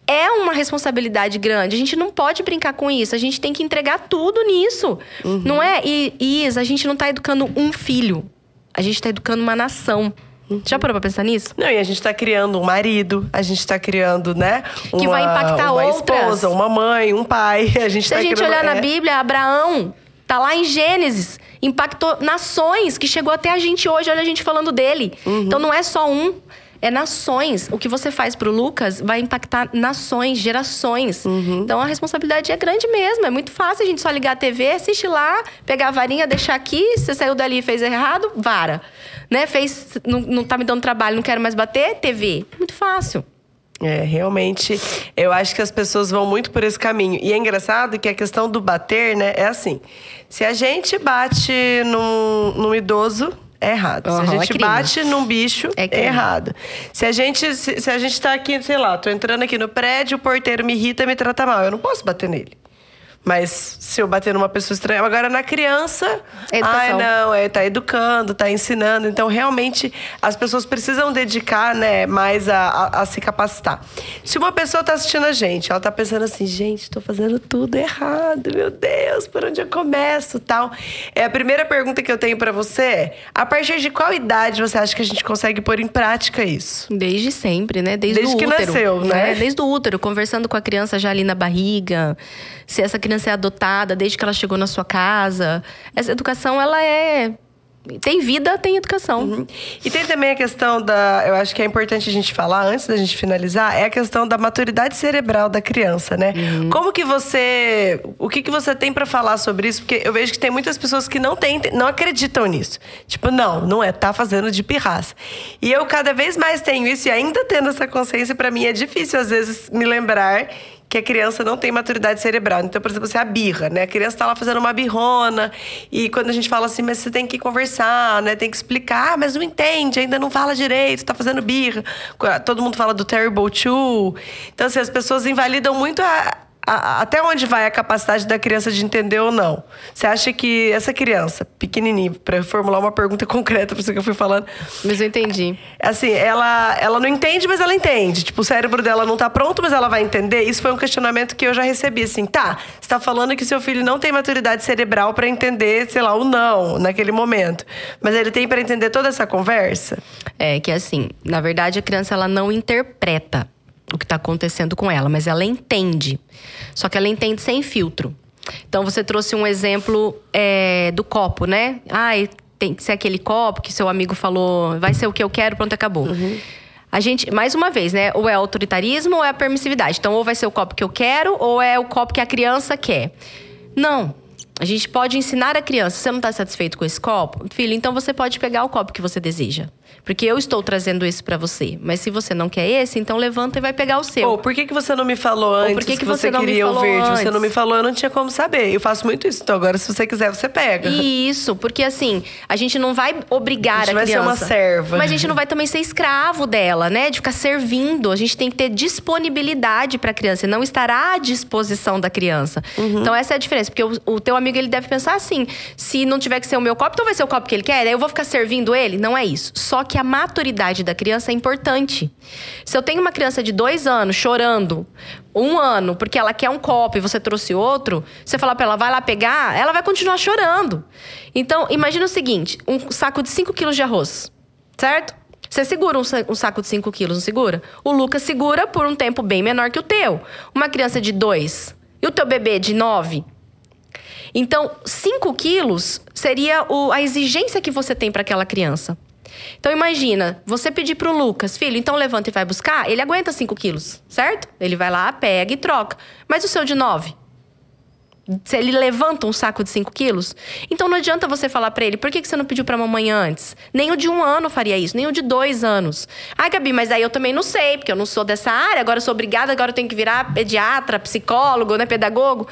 é uma responsabilidade grande. A gente não pode brincar com isso. A gente tem que entregar tudo nisso. Uhum. Não é? E, Isa, a gente não está educando um filho. A gente está educando uma nação. Uhum. Já parou pra pensar nisso? Não, e a gente tá criando um marido, a gente tá criando, né? Uma, que vai impactar uma outras. esposa, uma mãe, um pai. *laughs* A gente Se tá a gente criando, olhar é... na Bíblia, Abraão tá lá em Gênesis. Impactou nações, que chegou até a gente hoje, olha a gente falando dele. Uhum. Então não é só um é nações. O que você faz pro Lucas vai impactar nações, gerações. Uhum. Então a responsabilidade é grande mesmo. É muito fácil a gente só ligar a TV, assistir lá, pegar a varinha, deixar aqui. Você saiu dali e fez errado, vara. Né? Fez, não, não tá me dando trabalho, não quero mais bater, TV. Muito fácil. É, realmente, eu acho que as pessoas vão muito por esse caminho. E é engraçado que a questão do bater, né, é assim: se a gente bate num, num idoso, é errado. Uhum, se a gente é bate num bicho, é, é, errado. Se a gente se, se, a gente tá aqui, sei lá, tô entrando aqui no prédio, o porteiro me irrita, me trata mal, eu não posso bater nele. Mas se eu bater numa pessoa estranha. Agora, na criança. É ai, não, é, tá educando, tá ensinando. Então, realmente, as pessoas precisam dedicar né, mais a, a, a se capacitar. Se uma pessoa tá assistindo a gente, ela tá pensando assim, gente, tô fazendo tudo errado, meu Deus, por onde eu começo tal. É, a primeira pergunta que eu tenho para você é: a partir de qual idade você acha que a gente consegue pôr em prática isso? Desde sempre, né? Desde, Desde o que útero, nasceu, né? né? Desde o útero, conversando com a criança já ali na barriga. Se essa criança criança é adotada desde que ela chegou na sua casa. Essa educação, ela é tem vida, tem educação. Uhum. E tem também a questão da. Eu acho que é importante a gente falar, antes da gente finalizar, é a questão da maturidade cerebral da criança, né? Uhum. Como que você. O que, que você tem para falar sobre isso? Porque eu vejo que tem muitas pessoas que não, tem, não acreditam nisso. Tipo, não, não é, tá fazendo de pirraça. E eu cada vez mais tenho isso, e ainda tendo essa consciência, para mim é difícil, às vezes, me lembrar que a criança não tem maturidade cerebral. Então, por exemplo, você é a birra, né? A criança está lá fazendo uma birrona e quando a gente fala assim, mas você tem que conversar, né? Tem que explicar, mas não entende, ainda não fala direito, está fazendo birra. Todo mundo fala do terrible two. Então, assim, as pessoas invalidam muito a, a, até onde vai a capacidade da criança de entender ou não? Você acha que essa criança, pequenininha, para formular uma pergunta *laughs* concreta para isso que eu fui falando. Mas eu entendi. Assim, ela, ela não entende, mas ela entende. Tipo, o cérebro dela não tá pronto, mas ela vai entender. Isso foi um questionamento que eu já recebi. Assim, tá, você tá falando que seu filho não tem maturidade cerebral para entender, sei lá, o não naquele momento. Mas ele tem para entender toda essa conversa? É, que assim, na verdade a criança ela não interpreta o que está acontecendo com ela, mas ela entende. Só que ela entende sem filtro. Então você trouxe um exemplo é, do copo, né? Ah, tem que ser aquele copo que seu amigo falou, vai ser o que eu quero, pronto, acabou. Uhum. A gente, mais uma vez, né? Ou é autoritarismo ou é a permissividade. Então, ou vai ser o copo que eu quero, ou é o copo que a criança quer. Não. A gente pode ensinar a criança. Você não está satisfeito com esse copo? Filho, então você pode pegar o copo que você deseja. Porque eu estou trazendo esse para você. Mas se você não quer esse, então levanta e vai pegar o seu. Ou por que, que você não me falou antes por que que que você você queria o verde? Você antes? não me falou, eu não tinha como saber. Eu faço muito isso. Então agora, se você quiser, você pega. Isso, porque assim, a gente não vai obrigar A a, gente vai ser uma serva. Mas a gente não vai também ser escravo dela, né? De ficar servindo. A gente tem que ter disponibilidade para a criança e não estar à disposição da criança. Uhum. Então essa é a diferença, porque o, o teu amigo ele deve pensar assim: se não tiver que ser o meu copo, então vai ser o copo que ele quer, eu vou ficar servindo ele? Não é isso. Só que a maturidade da criança é importante. Se eu tenho uma criança de dois anos chorando um ano porque ela quer um copo e você trouxe outro, você falar para ela, vai lá pegar, ela vai continuar chorando. Então, imagina o seguinte: um saco de 5 quilos de arroz, certo? Você segura um sa- saco de 5 quilos, não segura? O Lucas segura por um tempo bem menor que o teu. Uma criança de 2 e o teu bebê de 9. Então, 5 quilos seria o- a exigência que você tem para aquela criança. Então imagina, você pedir pro Lucas, filho, então levanta e vai buscar, ele aguenta 5 quilos, certo? Ele vai lá, pega e troca. Mas o seu de 9? Se ele levanta um saco de 5 quilos, então não adianta você falar pra ele, por que, que você não pediu pra mamãe antes? Nem o de um ano faria isso, nem o de dois anos. Ai, Gabi, mas aí eu também não sei, porque eu não sou dessa área, agora eu sou obrigada, agora eu tenho que virar pediatra, psicólogo, né, pedagogo.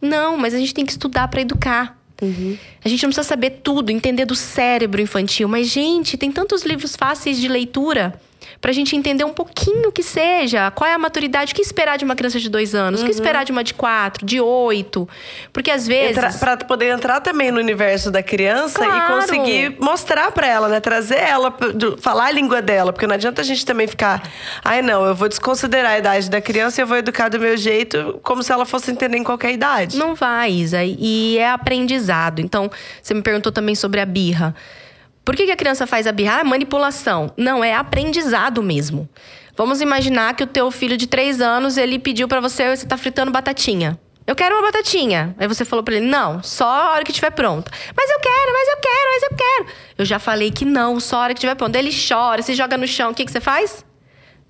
Não, mas a gente tem que estudar pra educar. A gente não precisa saber tudo, entender do cérebro infantil. Mas, gente, tem tantos livros fáceis de leitura pra gente entender um pouquinho que seja. Qual é a maturidade? O que esperar de uma criança de dois anos? O que esperar de uma de quatro, de oito? Porque às vezes. Pra poder entrar também no universo da criança Claro. e conseguir mostrar pra ela, né? Trazer ela, falar a língua dela. Porque não adianta a gente também ficar, ai não, eu vou desconsiderar a idade da criança e eu vou educar do meu jeito, como se ela fosse entender em qualquer idade. Não vai, Isa. E é aprendizado. Então, você me perguntou também sobre a birra. Por que, que a criança faz a birra? Ah, manipulação. Não, é aprendizado mesmo. Vamos imaginar que o teu filho de três anos, ele pediu pra você, você tá fritando batatinha. Eu quero uma batatinha. Aí você falou pra ele, não, só a hora que estiver pronta. Mas eu quero, mas eu quero, mas eu quero. Eu já falei que não, só a hora que estiver pronta. Ele chora, se joga no chão. O que, que você faz?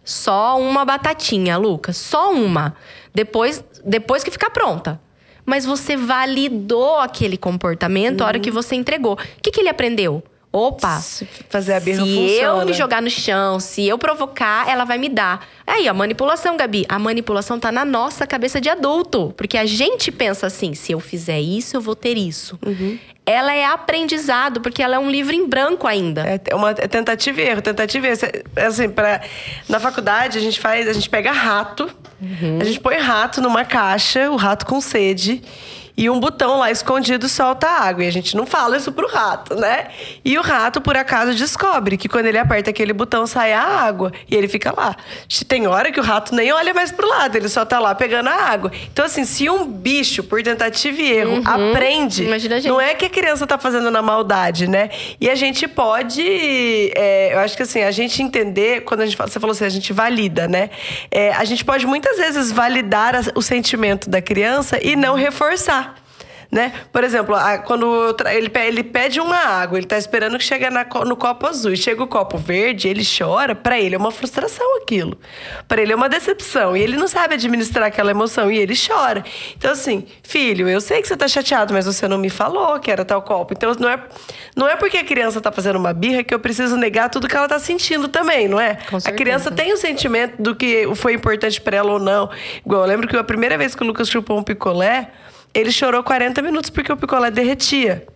Só uma batatinha, Lucas. Só uma. Depois, depois que ficar pronta. Mas você validou aquele comportamento a hora que você entregou. O que, que ele aprendeu? Opa, Se fazer a birra se funciona. eu me jogar no chão, se eu provocar, ela vai me dar. Aí, a manipulação, Gabi. A manipulação tá na nossa cabeça de adulto. Porque a gente pensa assim: se eu fizer isso, eu vou ter isso. Uhum. Ela é aprendizado, porque ela é um livro em branco ainda. É uma é tentativa e erro, tentativa e erro. Assim, pra, na faculdade a gente faz, a gente pega rato, a gente põe rato numa caixa, o rato com sede. E um botão lá escondido solta água. E a gente não fala isso pro rato, né? E o rato, por acaso, descobre que quando ele aperta aquele botão, sai a água. E ele fica lá. Tem hora que o rato nem olha mais pro lado, ele só tá lá pegando a água. Então, assim, se um bicho, por tentativa e erro, aprende, Imagina a gente. não é que a criança tá fazendo na maldade, né? E a gente pode. é, eu acho que assim, a gente entender, quando a gente fala, você falou assim, a gente valida, né? É, a gente pode muitas vezes validar o sentimento da criança e não reforçar. Né? Por exemplo, a- quando ele, ele pede uma água, ele tá esperando que chegue na no copo azul. E chega o copo verde, ele chora, pra ele é uma frustração aquilo. Pra ele é uma decepção. E ele não sabe administrar aquela emoção. E ele chora. Então, assim, filho, eu sei que você tá chateado, mas você não me falou que era tal copo. Então, não é, não é porque a criança tá fazendo uma birra que eu preciso negar tudo que ela tá sentindo também, não é? A criança tem o sentimento do que foi importante pra ela ou não. Igual, eu lembro que a primeira vez que o Lucas chupou um picolé, ele chorou 40 minutos porque o picolé derretia.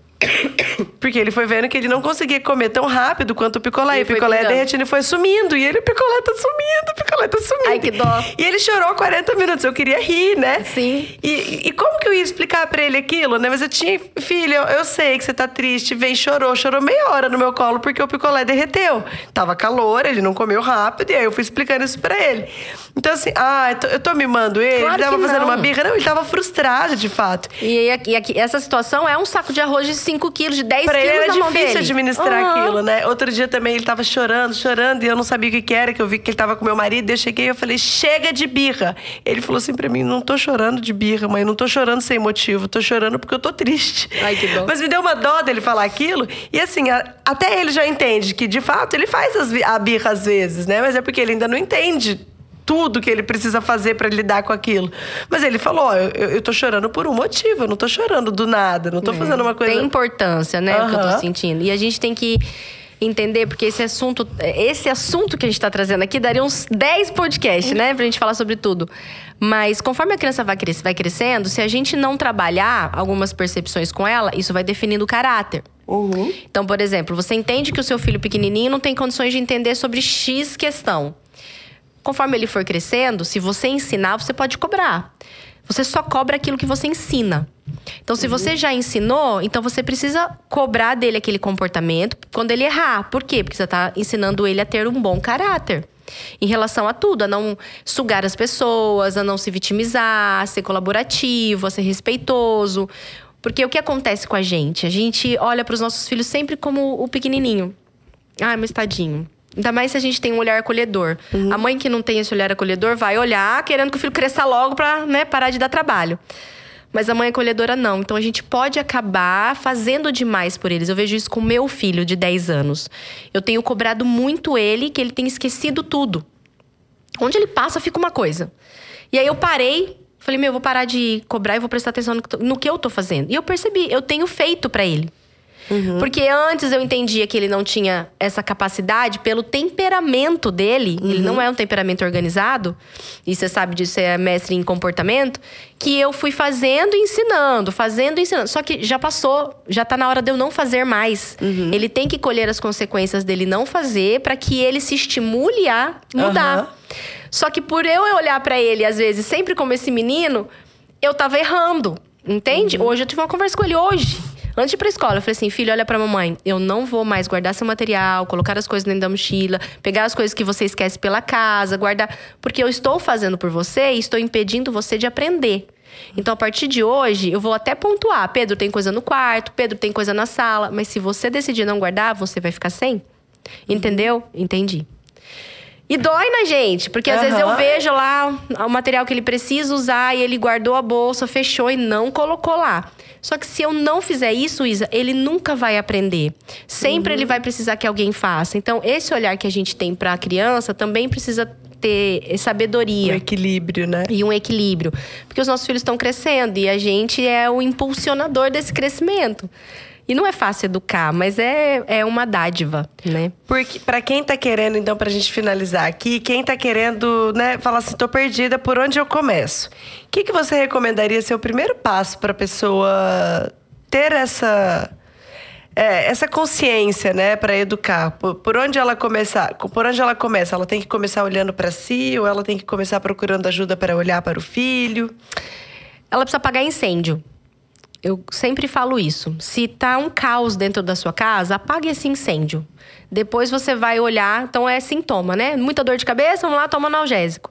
Porque ele foi vendo que ele não conseguia comer tão rápido quanto o picolé. E o picolé pingando. derretindo e foi sumindo. E ele, o picolé tá sumindo, o picolé tá sumindo. Ai, que dó. E ele chorou 40 minutos. Eu queria rir, né? Sim. E, e como que eu ia explicar pra ele aquilo, né? Mas eu tinha, filho, eu, eu sei que você tá triste. Vem, chorou. Chorou meia hora no meu colo porque o picolé derreteu. Tava calor, ele não comeu rápido. E aí eu fui explicando isso pra ele. Então, assim, ah, eu tô, mimando ele. Claro ele tava fazendo não. uma birra. Não, ele tava frustrado, de fato. E, aí aqui, aqui- essa situação é um saco de arroz de 5 quilos, de 10 Pra ele quilos era na mão difícil administrar Aham. aquilo, né? Outro dia também ele tava chorando, chorando, e eu não sabia o que, que era, que eu vi que ele tava com meu marido, e eu cheguei e eu falei, chega de birra. Ele falou assim pra mim, não tô chorando de birra, mãe, não tô chorando sem motivo, tô chorando porque eu tô triste. Ai, que dó. Mas me deu uma dó dele falar aquilo, e assim, a- até ele já entende que, de fato, ele faz as a birra às vezes, né? Mas é porque ele ainda não entende tudo que ele precisa fazer para lidar com aquilo. Mas ele falou: ó, eu, eu tô chorando por um motivo, eu não tô chorando do nada, não tô é. fazendo uma coisa. Tem importância, né? Uhum. O que eu tô sentindo. E a gente tem que entender, porque esse assunto, esse assunto que a gente está trazendo aqui daria uns 10 podcasts, né? Pra gente falar sobre tudo. Mas conforme a criança vai, cres vai crescendo, se a gente não trabalhar algumas percepções com ela, isso vai definindo o caráter. Uhum. Então, por exemplo, você entende que o seu filho pequenininho não tem condições de entender sobre X questão. Conforme ele for crescendo, se você ensinar, você pode cobrar. Você só cobra aquilo que você ensina. Então, se você já ensinou, então você precisa cobrar dele aquele comportamento quando ele errar. Por quê? Porque você está ensinando ele a ter um bom caráter. Em relação a tudo, a não sugar as pessoas, a não se vitimizar, a ser colaborativo, a ser respeitoso. Porque o que acontece com a gente? A gente olha para os nossos filhos sempre como o pequenininho. Ah, meu tadinho. Ainda mais se a gente tem um olhar acolhedor. Uhum. A mãe que não tem esse olhar acolhedor vai olhar querendo que o filho cresça logo para né, parar de dar trabalho. Mas a mãe acolhedora não. Então a gente pode acabar fazendo demais por eles. Eu vejo isso com meu filho de 10 anos. Eu tenho cobrado muito ele que ele tem esquecido tudo. Onde ele passa, fica uma coisa. E aí eu parei, falei, meu, eu vou parar de cobrar e vou prestar atenção no que eu tô fazendo. E eu percebi, eu tenho feito para ele. Uhum. Porque antes eu entendia que ele não tinha essa capacidade pelo temperamento dele. Uhum. Ele não é um temperamento organizado. E você sabe disso, é mestre em comportamento. Que eu fui fazendo e ensinando, fazendo e ensinando. Só que já passou, já tá na hora de eu não fazer mais. Uhum. Ele tem que colher as consequências dele não fazer para que ele se estimule a mudar. Só que por eu olhar para ele, às vezes, sempre como esse menino, eu tava errando. Entende? Uhum. Hoje eu tive uma conversa com ele hoje. Antes de ir pra escola, eu falei assim: filho, olha pra mamãe, eu não vou mais guardar seu material, colocar as coisas dentro da mochila, pegar as coisas que você esquece pela casa, guardar. Porque eu estou fazendo por você e estou impedindo você de aprender. Então, a partir de hoje, eu vou até pontuar: Pedro tem coisa no quarto, Pedro tem coisa na sala, mas se você decidir não guardar, você vai ficar sem. Entendeu? Entendi. E dói na gente, porque às uhum. vezes eu vejo lá o material que ele precisa usar e ele guardou a bolsa, fechou e não colocou lá. Só que se eu não fizer isso, Isa, ele nunca vai aprender. Sempre uhum. ele vai precisar que alguém faça. Então, esse olhar que a gente tem para a criança também precisa ter sabedoria. Um equilíbrio, né? E um equilíbrio. Porque os nossos filhos estão crescendo e a gente é o impulsionador desse crescimento. E não é fácil educar, mas é, é uma dádiva, né? Porque para quem tá querendo, então, pra gente finalizar aqui, quem tá querendo, né, falar assim, tô perdida, por onde eu começo? O que, que você recomendaria ser o primeiro passo pra pessoa ter essa. É, essa consciência, né, para educar, por, por, onde ela começar, por onde ela começa, ela tem que começar olhando para si ou ela tem que começar procurando ajuda para olhar para o filho? Ela precisa apagar incêndio. Eu sempre falo isso. Se tá um caos dentro da sua casa, apague esse incêndio. Depois você vai olhar, então é sintoma, né? Muita dor de cabeça, vamos lá, toma analgésico.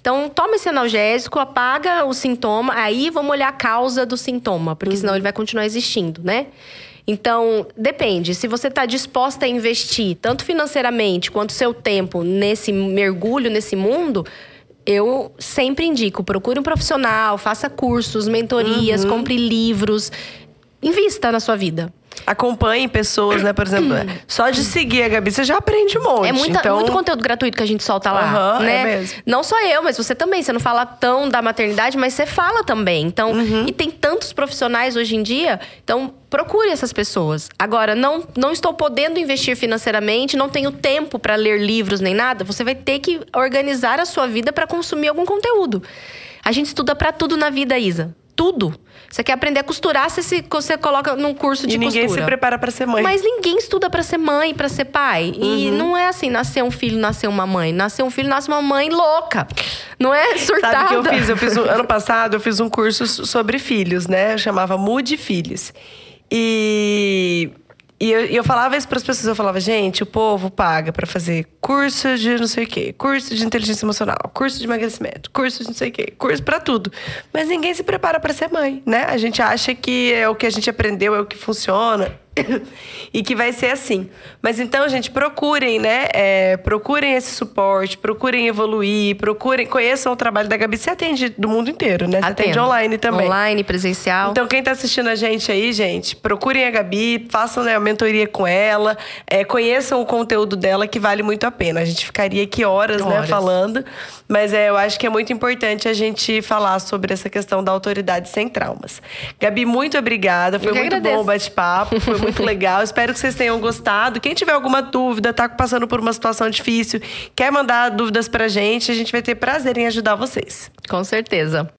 Então, toma esse analgésico, apaga o sintoma, aí vamos olhar a causa do sintoma, porque uhum. senão ele vai continuar existindo, né? Então, depende. Se você está disposta a investir, tanto financeiramente quanto seu tempo, nesse mergulho, nesse mundo, eu sempre indico: procure um profissional, faça cursos, mentorias, uhum. compre livros, invista na sua vida. Acompanhe pessoas, né? Por exemplo, só de seguir a Gabi, você já aprende um monte. É muita, então... muito conteúdo gratuito que a gente solta lá, uhum, né? É mesmo. Não só eu, mas você também. Você não fala tão da maternidade, mas você fala também. Então, uhum. e tem tantos profissionais hoje em dia. Então, procure essas pessoas. Agora, não, não estou podendo investir financeiramente, não tenho tempo para ler livros nem nada. Você vai ter que organizar a sua vida para consumir algum conteúdo. A gente estuda para tudo na vida, Isa. Tudo. Você quer aprender a costurar, você, se, você coloca num curso de e ninguém costura. se prepara para ser mãe. Mas ninguém estuda para ser mãe, para ser pai. Uhum. E não é assim, nascer um filho, nascer uma mãe. Nascer um filho, nasce uma mãe louca. Não é surtada. Sabe o que eu fiz? Eu fiz um, ano passado, eu fiz um curso sobre filhos, né? Eu chamava Mude Filhos. E e eu, eu, falava isso para as pessoas, eu falava, gente, o povo paga para fazer curso de não sei o quê, curso de inteligência emocional, curso de emagrecimento, curso de não sei o quê, curso para tudo. Mas ninguém se prepara para ser mãe, né? A gente acha que é o que a gente aprendeu, é o que funciona. *coughs* e que vai ser assim. Mas então, gente, procurem, né? É, procurem esse suporte, procurem evoluir, procurem, conheçam o trabalho da Gabi. Você atende do mundo inteiro, né? Você Atendo. atende online também. Online, presencial. Então, quem tá assistindo a gente aí, gente, procurem a Gabi, façam né, a mentoria com ela, é, conheçam o conteúdo dela, que vale muito a pena. A gente ficaria aqui horas, né, Horas. falando, mas é, eu acho que é muito importante a gente falar sobre essa questão da autoridade sem traumas. Gabi, muito obrigada. Foi muito agradeço. bom o bate-papo, foi *laughs* muito legal. Espero que vocês tenham gostado. Quem tiver alguma dúvida, tá passando por uma situação difícil, quer mandar dúvidas pra gente, a gente vai ter prazer em ajudar vocês. Com certeza.